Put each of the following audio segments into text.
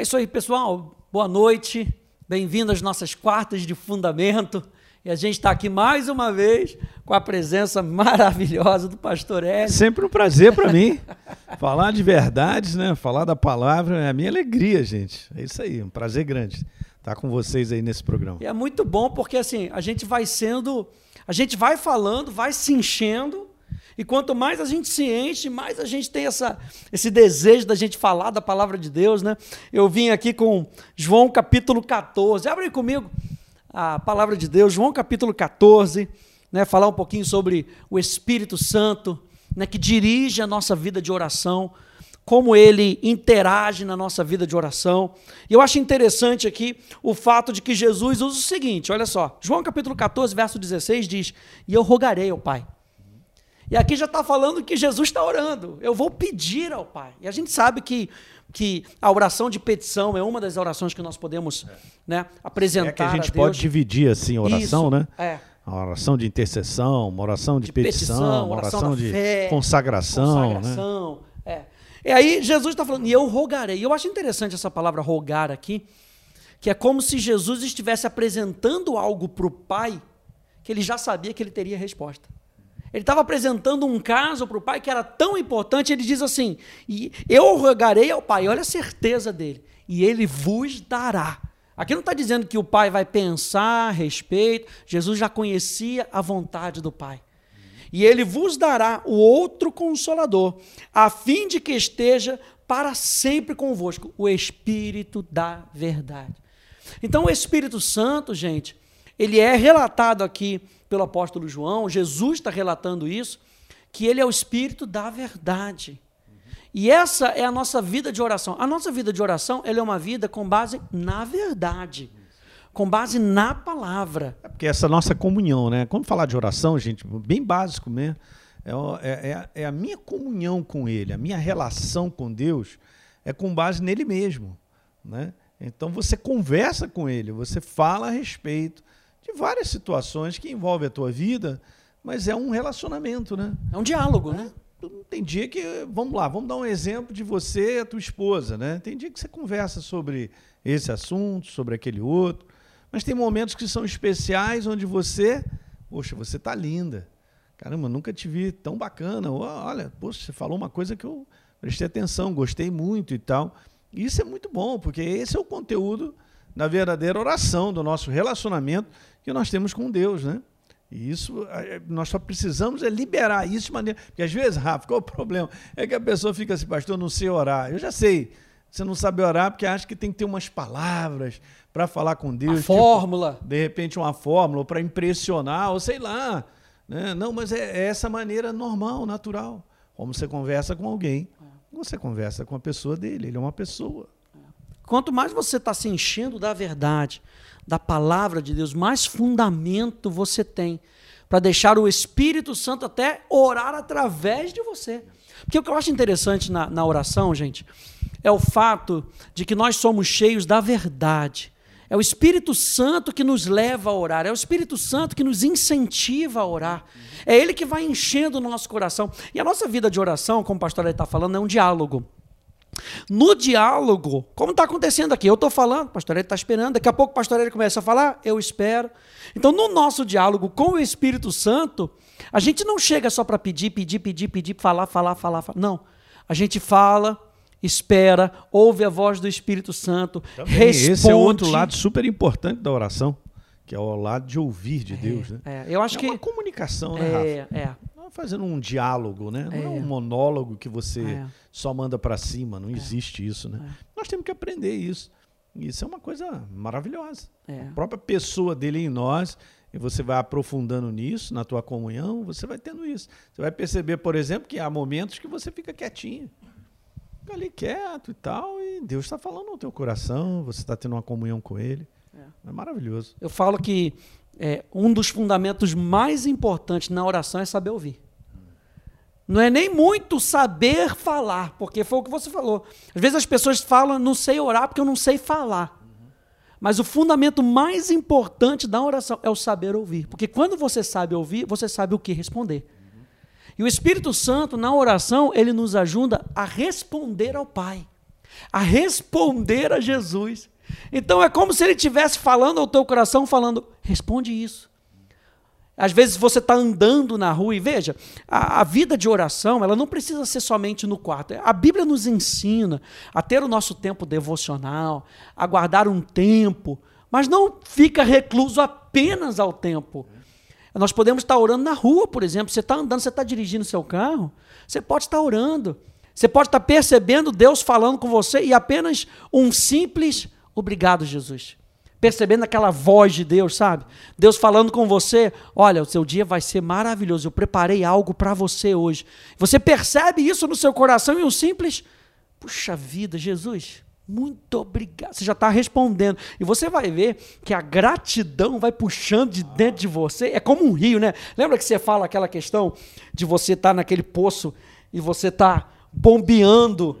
É isso aí, pessoal. Boa noite. Bem-vindo às nossas quartas de fundamento. E a gente está aqui mais uma vez com a presença maravilhosa do pastor Hélio. Sempre um prazer para mim. Falar de verdades, né? Falar da palavra é a minha alegria, gente. É isso aí, um prazer grande estar com vocês aí nesse programa. E é muito bom porque assim, a gente vai sendo, a gente vai falando, vai se enchendo e quanto mais a gente se enche, mais a gente tem essa, esse desejo da gente falar da palavra de Deus, né? Eu vim aqui com João capítulo 14. Abre comigo a palavra de Deus, João capítulo 14, né? Falar um pouquinho sobre o Espírito Santo, né? Que dirige a nossa vida de oração, como ele interage na nossa vida de oração. E eu acho interessante aqui o fato de que Jesus usa o seguinte: olha só, João capítulo 14, verso 16 diz: E eu rogarei ao Pai e aqui já está falando que Jesus está orando. Eu vou pedir ao Pai. E a gente sabe que, que a oração de petição é uma das orações que nós podemos né, apresentar. É que a gente a pode dividir assim a oração, Isso, né? É. Uma oração de intercessão, uma oração de, de petição, petição, uma oração, oração de fé, consagração. consagração né? é. E aí Jesus está falando, e eu rogarei. E eu acho interessante essa palavra rogar aqui, que é como se Jesus estivesse apresentando algo para o Pai que ele já sabia que ele teria resposta. Ele estava apresentando um caso para o pai que era tão importante, ele diz assim: e Eu rogarei ao pai, olha a certeza dele, e ele vos dará. Aqui não está dizendo que o pai vai pensar a respeito, Jesus já conhecia a vontade do pai. E ele vos dará o outro consolador, a fim de que esteja para sempre convosco, o Espírito da verdade. Então, o Espírito Santo, gente, ele é relatado aqui pelo apóstolo João, Jesus está relatando isso, que ele é o Espírito da verdade. E essa é a nossa vida de oração. A nossa vida de oração é uma vida com base na verdade, com base na palavra. É porque essa nossa comunhão, né? Quando falar de oração, gente, bem básico mesmo, é, é, é, é a minha comunhão com Ele, a minha relação com Deus é com base nele mesmo, né? Então você conversa com Ele, você fala a respeito de várias situações que envolvem a tua vida, mas é um relacionamento, né? É um diálogo, né? Tem dia que, vamos lá, vamos dar um exemplo de você e a tua esposa, né? Tem dia que você conversa sobre esse assunto, sobre aquele outro, mas tem momentos que são especiais onde você, poxa, você tá linda. Caramba, nunca te vi tão bacana. Olha, poxa, você falou uma coisa que eu prestei atenção, gostei muito e tal. Isso é muito bom, porque esse é o conteúdo da verdadeira oração, do nosso relacionamento que nós temos com Deus, né? E isso, nós só precisamos é liberar isso de maneira. Porque às vezes, Rafa, qual é o problema? É que a pessoa fica assim, pastor, não sei orar. Eu já sei. Você não sabe orar porque acha que tem que ter umas palavras para falar com Deus. Uma tipo, fórmula. De repente, uma fórmula para impressionar, ou sei lá. Né? Não, mas é, é, essa maneira normal, natural. Como você conversa com alguém, você conversa com a pessoa dele. Ele é uma pessoa. Quanto mais você está se enchendo da verdade, da palavra de Deus, mais fundamento você tem para deixar o Espírito Santo até orar através de você. Porque o que eu acho interessante na, na oração, gente, é o fato de que nós somos cheios da verdade. É o Espírito Santo que nos leva a orar, é o Espírito Santo que nos incentiva a orar. É Ele que vai enchendo o nosso coração. E a nossa vida de oração, como o pastor está falando, é um diálogo. No diálogo, como está acontecendo aqui, eu estou falando, o pastor está esperando, daqui a pouco o pastor Ele começa a falar, eu espero. Então, no nosso diálogo com o Espírito Santo, a gente não chega só para pedir, pedir, pedir, pedir, falar, falar, falar, falar. Não. A gente fala, espera, ouve a voz do Espírito Santo, Também, responde. Esse é outro lado super importante da oração, que é o lado de ouvir de é, Deus, né? É, eu acho é que uma comunicação, né, é, Rafa? É, fazendo um diálogo, né? Não é, um monólogo que você é. só manda para cima, não é. existe isso, né? É. Nós temos que aprender isso. Isso é uma coisa maravilhosa. É. A própria pessoa dele em nós, e você vai aprofundando nisso, na tua comunhão, você vai tendo isso. Você vai perceber, por exemplo, que há momentos que você fica quietinho. Fica ali quieto e tal, e Deus está falando no teu coração, você está tendo uma comunhão com Ele. É, é maravilhoso. Eu falo que é, um dos fundamentos mais importantes na oração é saber ouvir. Não é nem muito saber falar, porque foi o que você falou. Às vezes as pessoas falam, não sei orar porque eu não sei falar. Mas o fundamento mais importante da oração é o saber ouvir. Porque quando você sabe ouvir, você sabe o que responder. E o Espírito Santo, na oração, ele nos ajuda a responder ao Pai. a responder a Jesus. Então é como se ele estivesse falando ao teu coração, falando: responde isso. Às vezes você está andando na rua e veja, a, a, vida de oração ela não precisa ser somente no quarto. A Bíblia nos ensina a ter o nosso tempo devocional, a guardar um tempo, mas não fica recluso apenas ao tempo. Nós podemos estar orando na rua, por exemplo. Você está andando, você está dirigindo seu carro, você pode estar orando. Você pode estar percebendo Deus falando com você e apenas um simples obrigado, Jesus. Percebendo aquela voz de Deus, sabe? Deus falando com você: olha, o seu dia vai ser maravilhoso, eu preparei algo para você hoje. Você percebe isso no seu coração e um simples, puxa vida, Jesus, muito obrigado. Você já está respondendo. E você vai ver que a gratidão vai puxando de dentro de você. É como um rio, né? Lembra que você fala aquela questão de você estar tá naquele poço e você está bombeando.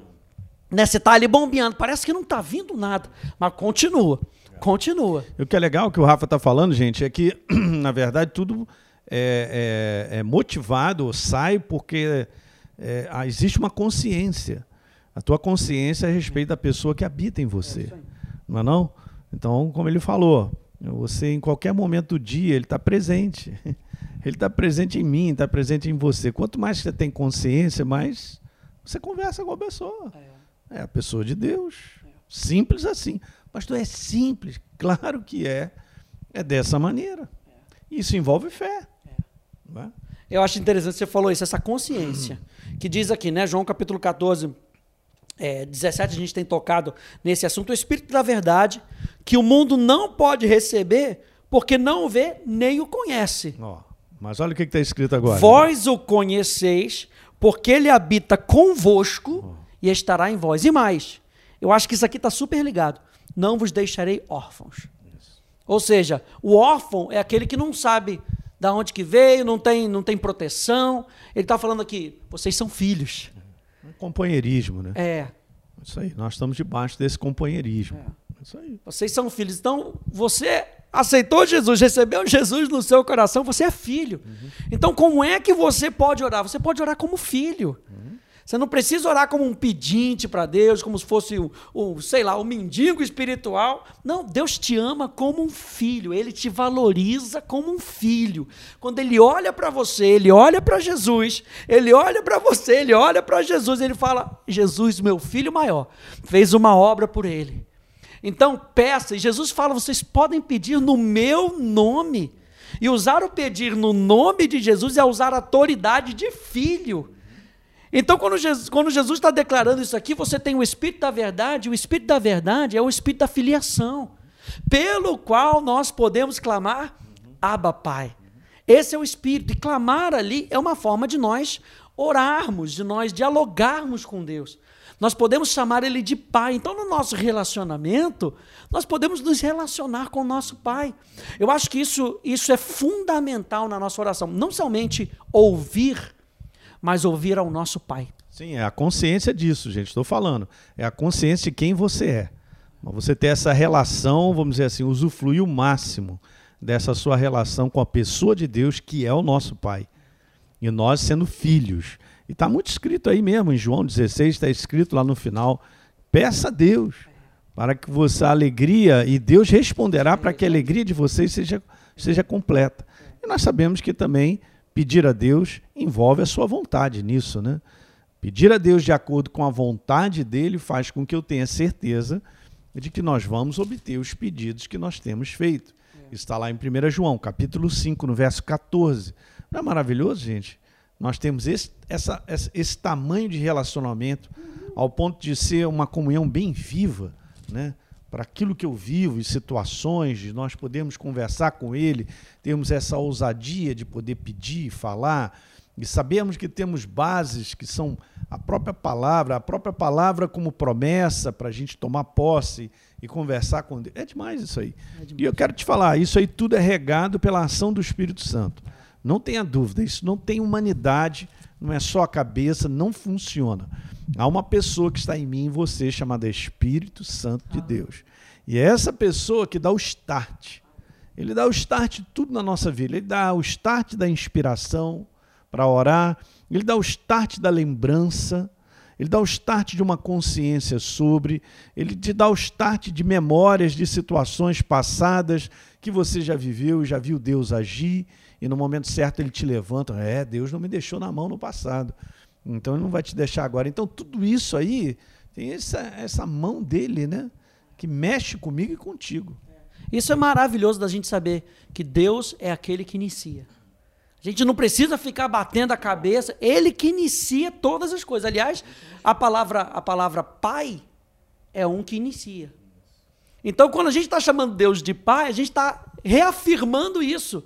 Né? Você está ali bombeando. Parece que não está vindo nada. Mas continua. Continua. O que é legal que o Rafa está falando, gente, é que, na verdade, tudo é, é, é motivado, sai porque é, existe uma consciência. A tua consciência é a respeito da pessoa que habita em você. Não é não? Então, como ele falou, você em qualquer momento do dia, ele está presente. Ele está presente em mim, está presente em você. Quanto mais você tem consciência, mais você conversa com a pessoa. É, é a pessoa de Deus. Simples assim. Pastor, é simples. Claro que é. É dessa maneira. Isso envolve fé. É. Eu acho interessante você falou isso, essa consciência. Que diz aqui, né, João capítulo 14, é, 17 a gente tem tocado nesse assunto, o Espírito da Verdade, que o mundo não pode receber porque não o vê nem o conhece. Oh, mas olha o que está escrito agora. Vós o conheceis, porque ele habita convosco. E estará em vós. E mais, eu acho que isso aqui está super ligado. Não vos deixarei órfãos. Isso. Ou seja, o órfão é aquele que não sabe da onde que veio, não tem, não tem proteção. Ele está falando aqui, vocês são filhos. Um companheirismo, né? É. Isso aí, nós estamos debaixo desse companheirismo. É. Isso aí. Vocês são filhos. Então, você aceitou Jesus, recebeu Jesus no seu coração, você é filho. Uhum. Então, como é que você pode orar? Você pode orar como filho. Você não precisa orar como um pedinte para Deus, como se fosse o, o, sei lá, o mendigo espiritual. Não, Deus te ama como um filho, ele te valoriza como um filho. Quando ele olha para você, ele olha para Jesus, ele olha para você, ele olha para Jesus, ele fala: Jesus, meu filho maior, fez uma obra por ele. Então peça, e Jesus fala: vocês podem pedir no meu nome. E usar o pedir no nome de Jesus é usar a autoridade de filho. Então, quando Jesus, quando Jesus está declarando isso aqui, você tem o Espírito da Verdade, o Espírito da Verdade é o Espírito da filiação, pelo qual nós podemos clamar, Abba Pai. Esse é o Espírito, e clamar ali é uma forma de nós orarmos, de nós dialogarmos com Deus. Nós podemos chamar Ele de Pai. Então, no nosso relacionamento, nós podemos nos relacionar com o nosso Pai. Eu acho que isso, isso é fundamental na nossa oração. Não somente ouvir mas ouvir ao nosso Pai. Sim, é a consciência disso, gente. Estou falando. É a consciência de quem você é. Você ter essa relação, vamos dizer assim, usufruir o máximo dessa sua relação com a pessoa de Deus, que é o nosso Pai. E nós sendo filhos. E está muito escrito aí mesmo, em João 16, está escrito lá no final: peça a Deus para que você a alegria, e Deus responderá para que a alegria de vocês seja, seja completa. E nós sabemos que também pedir a Deus envolve a sua vontade nisso, né? Pedir a Deus de acordo com a vontade dele faz com que eu tenha certeza de que nós vamos obter os pedidos que nós temos feito. É. Está lá em 1 João, capítulo 5, no verso 14. Não é maravilhoso, gente? Nós temos esse, essa, esse tamanho de relacionamento ao ponto de ser uma comunhão bem viva, né? Para aquilo que eu vivo e situações, de nós podermos conversar com Ele, temos essa ousadia de poder pedir, falar, e sabemos que temos bases que são a própria palavra, a própria palavra como promessa para a gente tomar posse e conversar com Deus. É demais isso aí. É demais. E eu quero te falar, isso aí tudo é regado pela ação do Espírito Santo. Não tenha dúvida, isso não tem humanidade, não é só a cabeça, não funciona. Há uma pessoa que está em mim e você, chamada Espírito Santo de Deus. E é essa pessoa que dá o start. Ele dá o start tudo na nossa vida. Ele dá o start da inspiração para orar, ele dá o start da lembrança, ele dá o start de uma consciência sobre, ele te dá o start de memórias de situações passadas que você já viveu, já viu Deus agir, e no momento certo ele te levanta. É, Deus não me deixou na mão no passado, então ele não vai te deixar agora. Então tudo isso aí tem essa, essa mão dele, né? Que mexe comigo e contigo. Isso é maravilhoso da gente saber que Deus é aquele que inicia. A gente não precisa ficar batendo a cabeça, ele que inicia todas as coisas. Aliás, a palavra, a palavra pai é um que inicia. Então, quando a gente está chamando Deus de pai, a gente está reafirmando isso.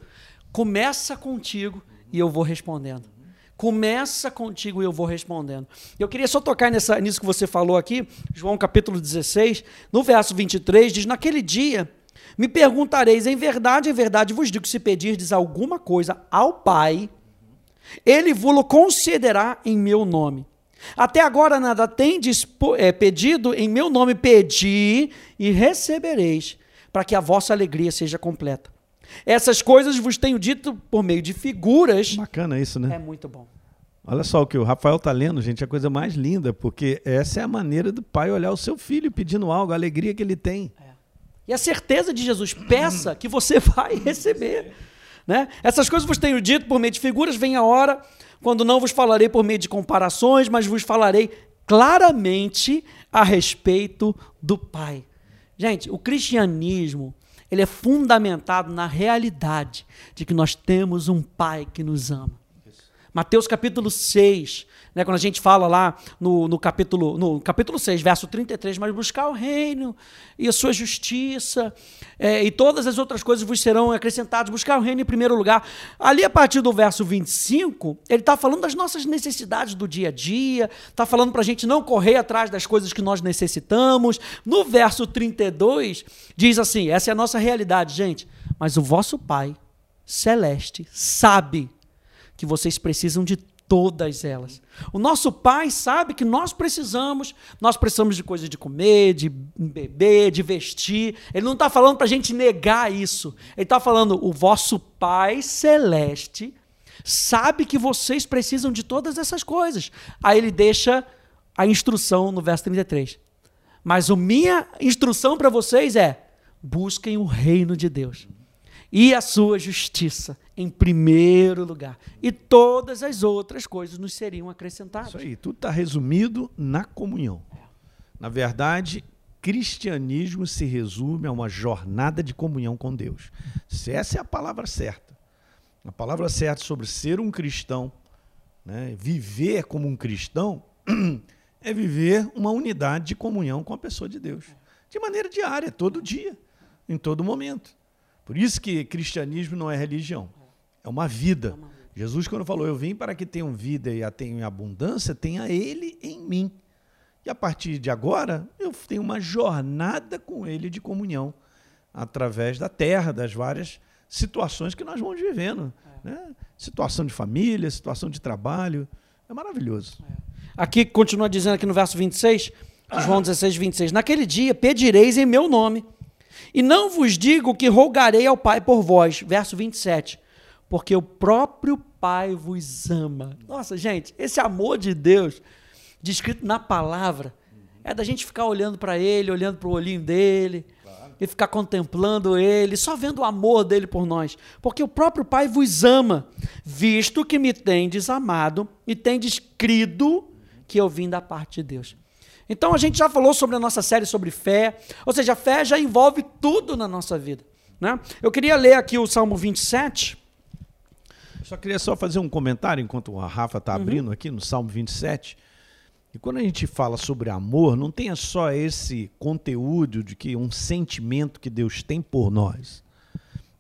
Começa contigo e eu vou respondendo. Começa contigo e eu vou respondendo. Eu queria só tocar nessa, nisso que você falou aqui, João capítulo 16, no verso 23, diz: Naquele dia me perguntareis, em verdade, em verdade vos digo: se pedirdes alguma coisa ao Pai, ele vos concederá em meu nome. Até agora nada tendes é, pedido em meu nome, pedi e recebereis, para que a vossa alegria seja completa. Essas coisas vos tenho dito por meio de figuras. Bacana isso, né? É muito bom. Olha só o que o Rafael está lendo, gente, é a coisa mais linda, porque essa é a maneira do pai olhar o seu filho pedindo algo, a alegria que ele tem. É. E a certeza de Jesus, peça que você vai receber. Né? Essas coisas vos tenho dito por meio de figuras, vem a hora quando não vos falarei por meio de comparações, mas vos falarei claramente a respeito do Pai. Gente, o cristianismo, ele é fundamentado na realidade de que nós temos um Pai que nos ama. Mateus capítulo 6, né, quando a gente fala lá no, no, capítulo, no capítulo 6, verso 33, mas buscar o reino e a sua justiça é, e todas as outras coisas vos serão acrescentadas, buscar o reino em primeiro lugar. Ali, a partir do verso 25, ele está falando das nossas necessidades do dia a dia, está falando para a gente não correr atrás das coisas que nós necessitamos. No verso 32, diz assim: essa é a nossa realidade, gente, mas o vosso Pai celeste sabe que vocês precisam de todas elas. O nosso pai sabe que nós precisamos, nós precisamos de coisas de comer, de beber, de vestir. Ele não está falando para a gente negar isso. Ele está falando, o vosso pai celeste sabe que vocês precisam de todas essas coisas. Aí ele deixa a instrução no verso 33. Mas a minha instrução para vocês é: busquem o reino de Deus e a sua justiça em primeiro lugar. E todas as outras coisas nos seriam acrescentadas. Isso aí, tudo está resumido na comunhão. Na verdade, cristianismo se resume a uma jornada de comunhão com Deus. Se essa é a palavra certa. A palavra certa sobre ser um cristão, né, viver como um cristão, é viver uma unidade de comunhão com a pessoa de Deus. De maneira diária, todo dia, em todo momento. Por isso que cristianismo não é religião, é uma vida. Jesus, quando falou, eu vim para que tenham vida e a tenham em abundância, tenha Ele em mim. E a partir de agora, eu tenho uma jornada com Ele de comunhão, através da terra, das várias situações que nós vamos vivendo. É. Né? Situação de família, situação de trabalho. É maravilhoso. É. Aqui, continua dizendo aqui no verso 26, João 16, 26. Naquele dia pedireis em meu nome e não vos digo que rogarei ao Pai por vós. Verso 27. Porque o próprio Pai vos ama. Nossa, gente, esse amor de Deus, descrito na palavra, é da gente ficar olhando para Ele, olhando para o olhinho dele, claro. e ficar contemplando Ele, só vendo o amor dele por nós. Porque o próprio Pai vos ama, visto que me tendes amado e tendes crido que eu vim da parte de Deus. Então a gente já falou sobre a nossa série sobre fé, ou seja, a fé já envolve tudo na nossa vida. Né? Eu queria ler aqui o Salmo 27. Só queria só fazer um comentário enquanto a Rafa está uhum. abrindo aqui no Salmo 27. E quando a gente fala sobre amor, não tenha só esse conteúdo de que um sentimento que Deus tem por nós.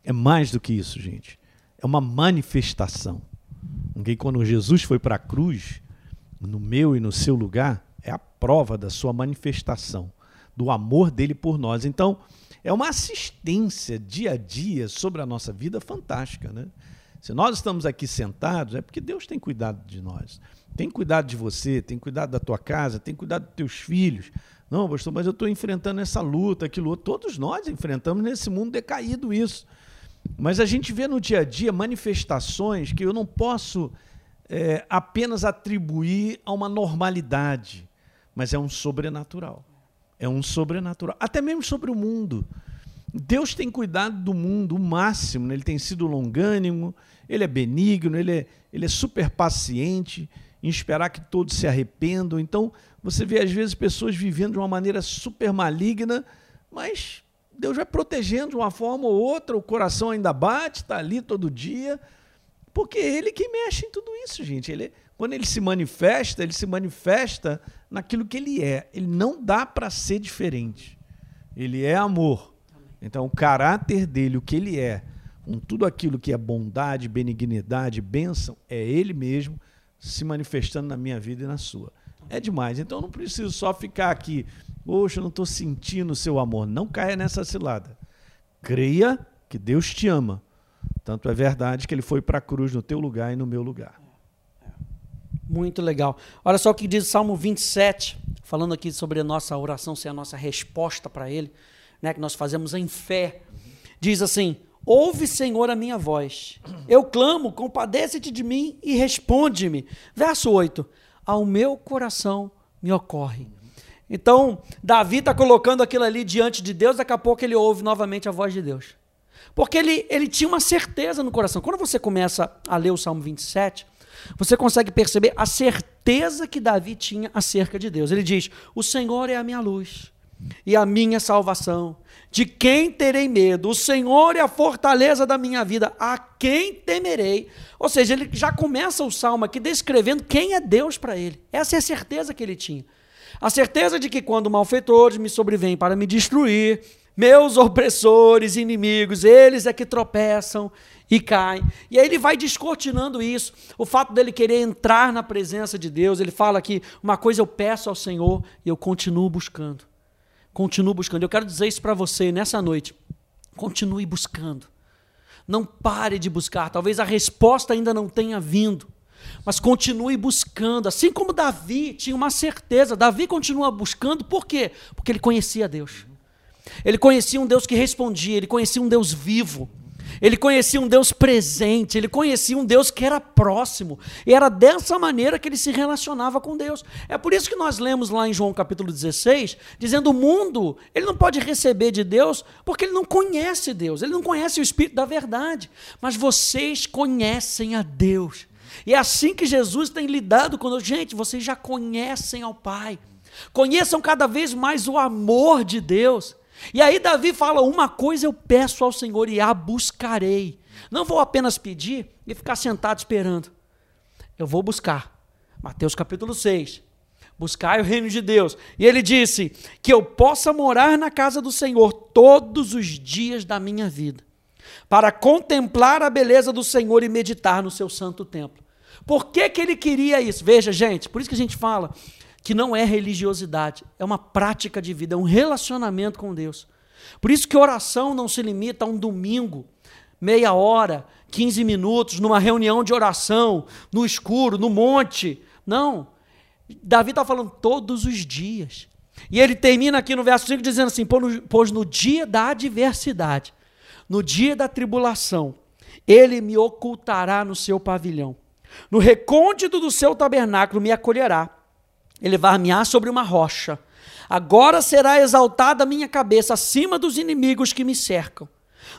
É mais do que isso, gente. É uma manifestação. Okay? Quando Jesus foi para a cruz, no meu e no seu lugar, é a prova da sua manifestação, do amor dele por nós. Então, é uma assistência dia a dia sobre a nossa vida fantástica, né? Se nós estamos aqui sentados, é porque Deus tem cuidado de nós. Tem cuidado de você, tem cuidado da tua casa, tem cuidado dos teus filhos. Não, pastor, mas eu estou enfrentando essa luta, aquilo. Todos nós enfrentamos nesse mundo decaído isso. Mas a gente vê no dia a dia manifestações que eu não posso é, apenas atribuir a uma normalidade, mas é um sobrenatural. É um sobrenatural. Até mesmo sobre o mundo. Deus tem cuidado do mundo o máximo, né? ele tem sido longânimo, ele é benigno, ele é, ele é super paciente em esperar que todos se arrependam. Então, você vê às vezes pessoas vivendo de uma maneira super maligna, mas Deus vai protegendo de uma forma ou outra, o coração ainda bate, está ali todo dia, porque é Ele que mexe em tudo isso, gente. Ele, quando Ele se manifesta, Ele se manifesta naquilo que Ele é. Ele não dá para ser diferente. Ele é amor. Então, o caráter dele, o que Ele é, com tudo aquilo que é bondade, benignidade, bênção, é Ele mesmo se manifestando na minha vida e na sua. É demais. Então, eu não preciso só ficar aqui Poxa, eu não estou sentindo o seu amor. Não caia nessa cilada. Creia que Deus te ama. Tanto é verdade que ele foi para a cruz no teu lugar e no meu lugar. Muito legal. Olha só o que diz o Salmo 27, falando aqui sobre a nossa oração ser a nossa resposta para ele, né, que nós fazemos em fé. Diz assim: Ouve, Senhor, a minha voz. Eu clamo, compadece-te de mim e responde-me. Verso 8: Ao meu coração me ocorre então, Davi está colocando aquilo ali diante de Deus, daqui a pouco ele ouve novamente a voz de Deus. Porque ele, ele tinha uma certeza no coração. Quando você começa a ler o Salmo 27, você consegue perceber a certeza que Davi tinha acerca de Deus. Ele diz: O Senhor é a minha luz e a minha salvação. De quem terei medo? O Senhor é a fortaleza da minha vida. A quem temerei? Ou seja, ele já começa o salmo aqui descrevendo quem é Deus para ele. Essa é a certeza que ele tinha. A certeza de que quando malfeitores me sobrevêm para me destruir, meus opressores, inimigos, eles é que tropeçam e caem. E aí ele vai descortinando isso. O fato dele querer entrar na presença de Deus, ele fala que uma coisa eu peço ao Senhor e eu continuo buscando. Continuo buscando. Eu quero dizer isso para você nessa noite. Continue buscando. Não pare de buscar. Talvez a resposta ainda não tenha vindo. Mas continue buscando, assim como Davi tinha uma certeza. Davi continua buscando, por quê? Porque ele conhecia Deus. Ele conhecia um Deus que respondia, ele conhecia um Deus vivo. Ele conhecia um Deus presente, ele conhecia um Deus que era próximo. E era dessa maneira que ele se relacionava com Deus. É por isso que nós lemos lá em João capítulo 16, dizendo: o mundo, ele não pode receber de Deus porque ele não conhece Deus, ele não conhece o Espírito da verdade. Mas vocês conhecem a Deus. E é assim que Jesus tem lidado conosco. Gente, vocês já conhecem ao Pai. Conheçam cada vez mais o amor de Deus. E aí Davi fala: Uma coisa eu peço ao Senhor e a buscarei. Não vou apenas pedir e ficar sentado esperando. Eu vou buscar. Mateus capítulo 6. Buscai o reino de Deus. E ele disse: Que eu possa morar na casa do Senhor todos os dias da minha vida, para contemplar a beleza do Senhor e meditar no seu santo templo. Por que, que ele queria isso? Veja, gente, por isso que a gente fala que não é religiosidade, é uma prática de vida, é um relacionamento com Deus. Por isso que oração não se limita a um domingo, meia hora, 15 minutos, numa reunião de oração, no escuro, no monte. Não. Davi está falando todos os dias. E ele termina aqui no verso 5 dizendo assim: Pois no dia da adversidade, no dia da tribulação, ele me ocultará no seu pavilhão no recôndito do seu tabernáculo me acolherá. Elevar-me-á sobre uma rocha. Agora será exaltada a minha cabeça acima dos inimigos que me cercam.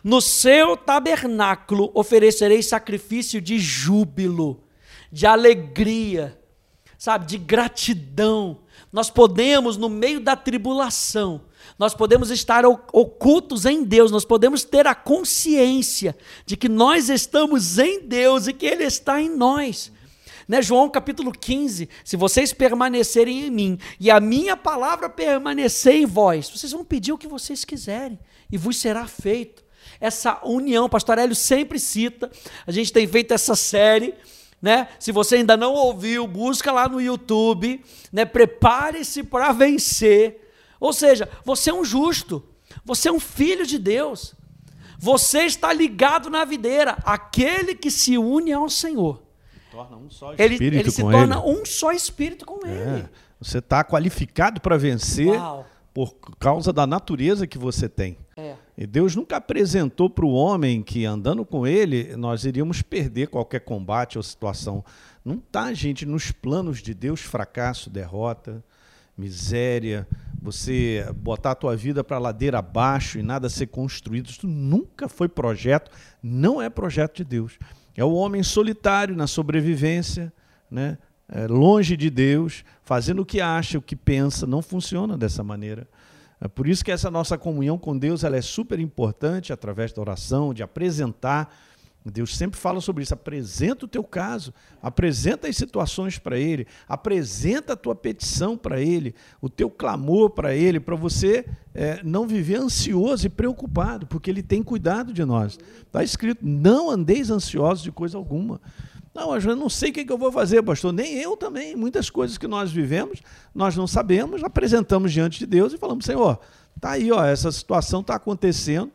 No seu tabernáculo oferecerei sacrifício de júbilo, de alegria, sabe, de gratidão. Nós podemos, no meio da tribulação, nós podemos estar ocultos em Deus, nós podemos ter a consciência de que nós estamos em Deus e que Ele está em nós. Né, João capítulo 15: Se vocês permanecerem em mim e a minha palavra permanecer em vós, vocês vão pedir o que vocês quiserem e vos será feito. Essa união, Pastor Hélio sempre cita, a gente tem feito essa série. Né? Se você ainda não ouviu, busca lá no YouTube, né? Prepare-se para vencer. Ou seja, você é um justo, você é um filho de Deus, você está ligado na videira, aquele que se une ao Senhor. Torna um só espírito ele, ele se torna ele. um só espírito com é, ele. Você está qualificado para vencer Uau. por causa da natureza que você tem. É. E Deus nunca apresentou para o homem que andando com ele nós iríamos perder qualquer combate ou situação. Não está, gente, nos planos de Deus fracasso, derrota, miséria, você botar a tua vida para a ladeira abaixo e nada ser construído. Isso nunca foi projeto, não é projeto de Deus. É o homem solitário na sobrevivência, né? É, longe de Deus, fazendo o que acha, o que pensa, não funciona dessa maneira. É por isso que essa nossa comunhão com Deus ela é super importante através da oração, de apresentar. Deus sempre fala sobre isso. Apresenta o teu caso, apresenta as situações para Ele, apresenta a tua petição para Ele, o teu clamor para Ele, para você é, não viver ansioso e preocupado, porque Ele tem cuidado de nós. Está escrito: não andeis ansiosos de coisa alguma. Não, eu não sei o que eu vou fazer, pastor. Nem eu também. Muitas coisas que nós vivemos, nós não sabemos, apresentamos diante de Deus e falamos, Senhor, tá aí, ó, essa situação está acontecendo,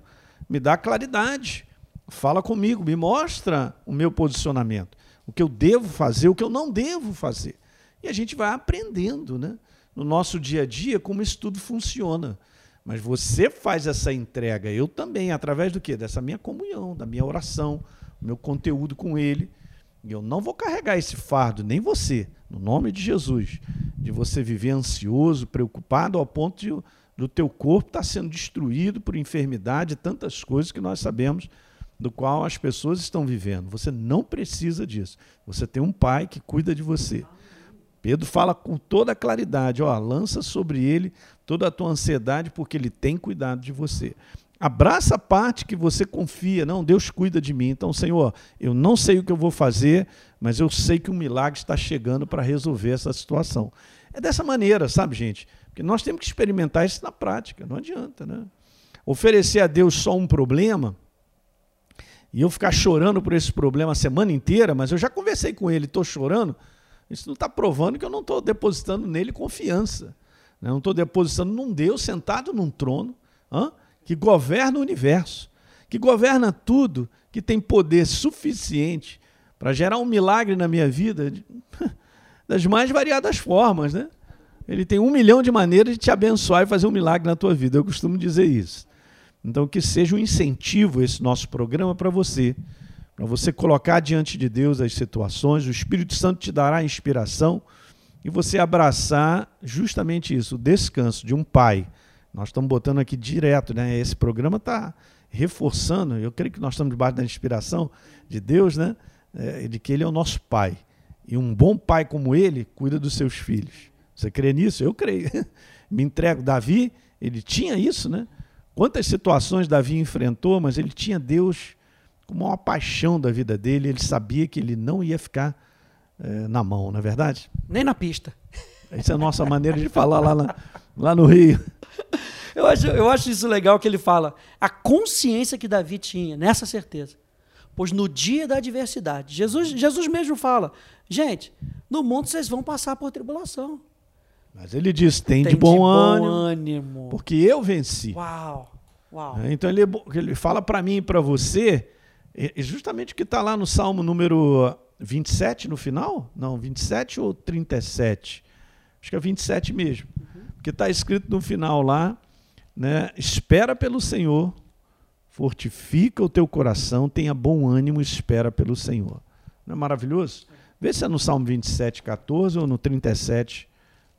me dá claridade, fala comigo, me mostra o meu posicionamento, o que eu devo fazer, o que eu não devo fazer. E a gente vai aprendendo, né? No nosso dia a dia, como isso tudo funciona. Mas você faz essa entrega, eu também, através do quê? Dessa minha comunhão, da minha oração, meu conteúdo com Ele. E eu não vou carregar esse fardo, nem você, no nome de Jesus, de você viver ansioso, preocupado ao ponto de, do teu corpo estar tá sendo destruído por enfermidade tantas coisas que nós sabemos do qual as pessoas estão vivendo. Você não precisa disso. Você tem um pai que cuida de você. Pedro fala com toda claridade, ó, lança sobre ele toda a tua ansiedade porque ele tem cuidado de você. Abraça a parte que você confia. Não, Deus cuida de mim. Então, Senhor, eu não sei o que eu vou fazer, mas eu sei que um milagre está chegando para resolver essa situação. É dessa maneira, sabe, gente? Porque nós temos que experimentar isso na prática. Não adianta, né? Oferecer a Deus só um problema e eu ficar chorando por esse problema a semana inteira, mas eu já conversei com ele, estou chorando. Isso não está provando que eu não estou depositando nele confiança. Né? Não estou depositando num Deus sentado num trono. Hã? que governa o universo, que governa tudo, que tem poder suficiente para gerar um milagre na minha vida das mais variadas formas, né? Ele tem um milhão de maneiras de te abençoar e fazer um milagre na tua vida. Eu costumo dizer isso. Então, que seja um incentivo esse nosso programa para você, para você colocar diante de Deus as situações, o Espírito Santo te dará inspiração e você abraçar justamente isso, o descanso de um pai nós estamos botando aqui direto, né? Esse programa está reforçando, eu creio que nós estamos debaixo da inspiração de Deus, né? É, de que Ele é o nosso Pai. E um bom pai como ele cuida dos seus filhos. Você crê nisso? Eu creio. Me entrego. Davi, ele tinha isso, né? Quantas situações Davi enfrentou, mas ele tinha Deus como uma paixão da vida dele. Ele sabia que ele não ia ficar é, na mão, não é verdade? Nem na pista. Essa é a nossa maneira de falar lá, na, lá no Rio. Eu acho, eu acho isso legal que ele fala. A consciência que Davi tinha, nessa certeza. Pois no dia da adversidade, Jesus, Jesus mesmo fala: gente, no mundo vocês vão passar por tribulação. Mas ele diz: tem, tem de, bom, de ânimo, bom, ânimo, porque eu venci. Uau! Uau. É, então ele, ele fala para mim e para você, justamente o que está lá no Salmo número 27 no final? Não, 27 ou 37? Acho que é 27 mesmo. Uhum. Porque está escrito no final lá né? Espera pelo Senhor, fortifica o teu coração, tenha bom ânimo, espera pelo Senhor. Não é maravilhoso? Vê se é no Salmo 27, 14 ou no 37,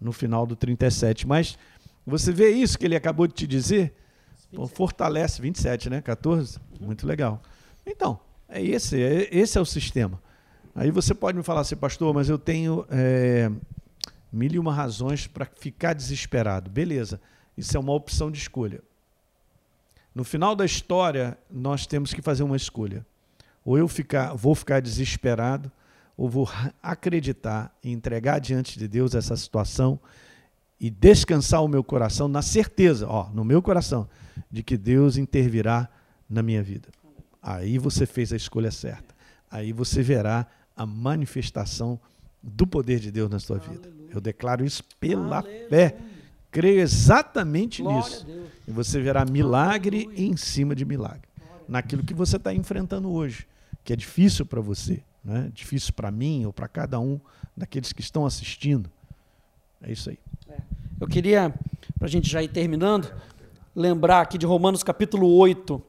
no final do 37. Mas você vê isso que ele acabou de te dizer? Pô, fortalece 27, né? 14? Muito legal. Então, é esse, é, esse é o sistema. Aí você pode me falar assim, pastor, mas eu tenho é, mil e uma razões para ficar desesperado. Beleza. Isso é uma opção de escolha. No final da história, nós temos que fazer uma escolha. Ou eu ficar, vou ficar desesperado, ou vou acreditar e entregar diante de Deus essa situação e descansar o meu coração na certeza, ó, no meu coração, de que Deus intervirá na minha vida. Aí você fez a escolha certa. Aí você verá a manifestação do poder de Deus na sua vida. Eu declaro isso pela Aleluia. fé creio exatamente Glória nisso. E você verá milagre Aleluia. em cima de milagre. Naquilo que você está enfrentando hoje, que é difícil para você, né? difícil para mim ou para cada um daqueles que estão assistindo. É isso aí. É. Eu queria, para a gente já ir terminando, lembrar aqui de Romanos capítulo 8,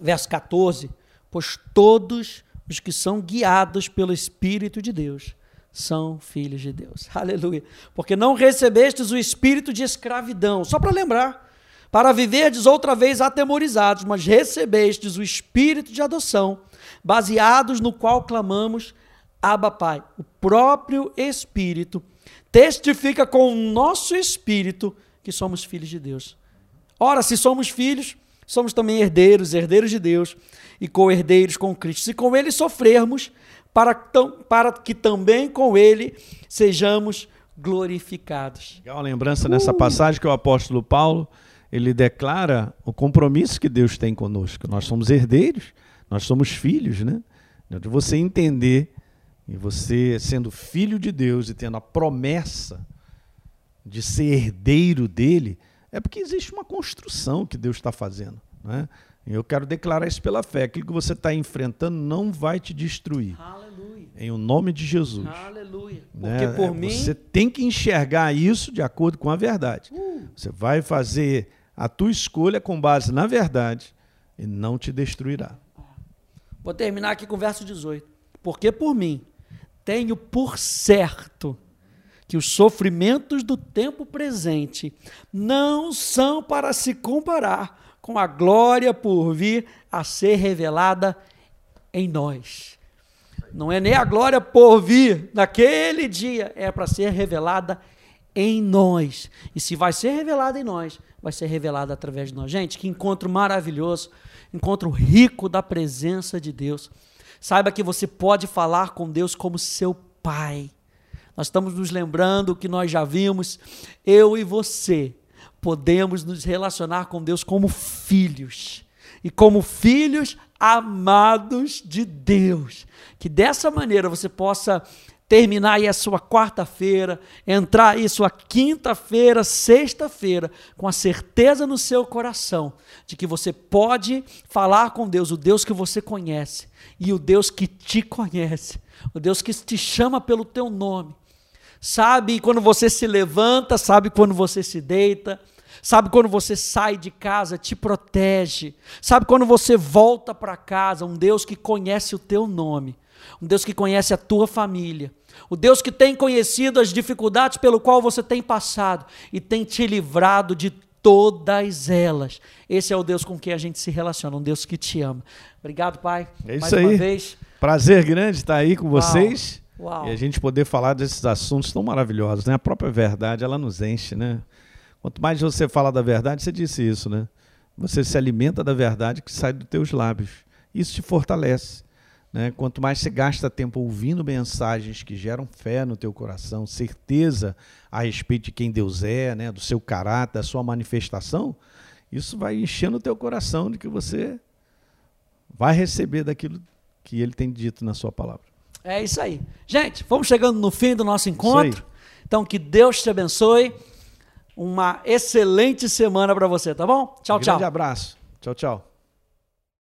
verso 14, pois todos os que são guiados pelo Espírito de Deus são filhos de Deus. Aleluia. Porque não recebestes o espírito de escravidão, só para lembrar, para viverdes outra vez atemorizados, mas recebestes o espírito de adoção, baseados no qual clamamos, Abba Pai. O próprio Espírito testifica com o nosso espírito que somos filhos de Deus. Ora, se somos filhos, somos também herdeiros, herdeiros de Deus e co-herdeiros com Cristo. Se com ele sofrermos, para, para que também com ele sejamos glorificados. Legal lembrança nessa passagem que o apóstolo Paulo ele declara o compromisso que Deus tem conosco. Nós somos herdeiros, nós somos filhos, né? De você entender e você sendo filho de Deus e tendo a promessa de ser herdeiro dele, é porque existe uma construção que Deus está fazendo. Né? Eu quero declarar isso pela fé. Aquilo que você está enfrentando não vai te destruir. Aleluia. Em o nome de Jesus. Aleluia. Né? Porque por mim. Você tem que enxergar isso de acordo com a verdade. Uh. Você vai fazer a tua escolha com base na verdade e não te destruirá. Vou terminar aqui com o verso 18. Porque por mim tenho por certo que os sofrimentos do tempo presente não são para se comparar com a glória por vir a ser revelada em nós. Não é nem a glória por vir naquele dia, é para ser revelada em nós. E se vai ser revelada em nós, vai ser revelada através de nós. Gente, que encontro maravilhoso, encontro rico da presença de Deus. Saiba que você pode falar com Deus como seu Pai. Nós estamos nos lembrando que nós já vimos, eu e você podemos nos relacionar com Deus como filhos. E como filhos amados de Deus. Que dessa maneira você possa terminar aí a sua quarta-feira, entrar aí sua quinta-feira, sexta-feira, com a certeza no seu coração de que você pode falar com Deus, o Deus que você conhece e o Deus que te conhece, o Deus que te chama pelo teu nome. Sabe quando você se levanta, sabe quando você se deita, sabe quando você sai de casa, te protege, sabe quando você volta para casa, um Deus que conhece o teu nome, um Deus que conhece a tua família, o Deus que tem conhecido as dificuldades pelo qual você tem passado e tem te livrado de todas elas. Esse é o Deus com quem a gente se relaciona, um Deus que te ama. Obrigado, Pai. É isso mais aí. uma vez. Prazer grande estar aí com Uau. vocês. Uau. E a gente poder falar desses assuntos tão maravilhosos, né? A própria verdade, ela nos enche, né? Quanto mais você fala da verdade, você disse isso, né? Você se alimenta da verdade que sai dos teus lábios. Isso te fortalece. Né? Quanto mais você gasta tempo ouvindo mensagens que geram fé no teu coração, certeza a respeito de quem Deus é, né? do seu caráter, da sua manifestação, isso vai enchendo o teu coração de que você vai receber daquilo que ele tem dito na sua palavra. É isso aí. Gente, vamos chegando no fim do nosso encontro. Então, que Deus te abençoe. Uma excelente semana para você, tá bom? Tchau, Grande tchau. abraço. Tchau, tchau.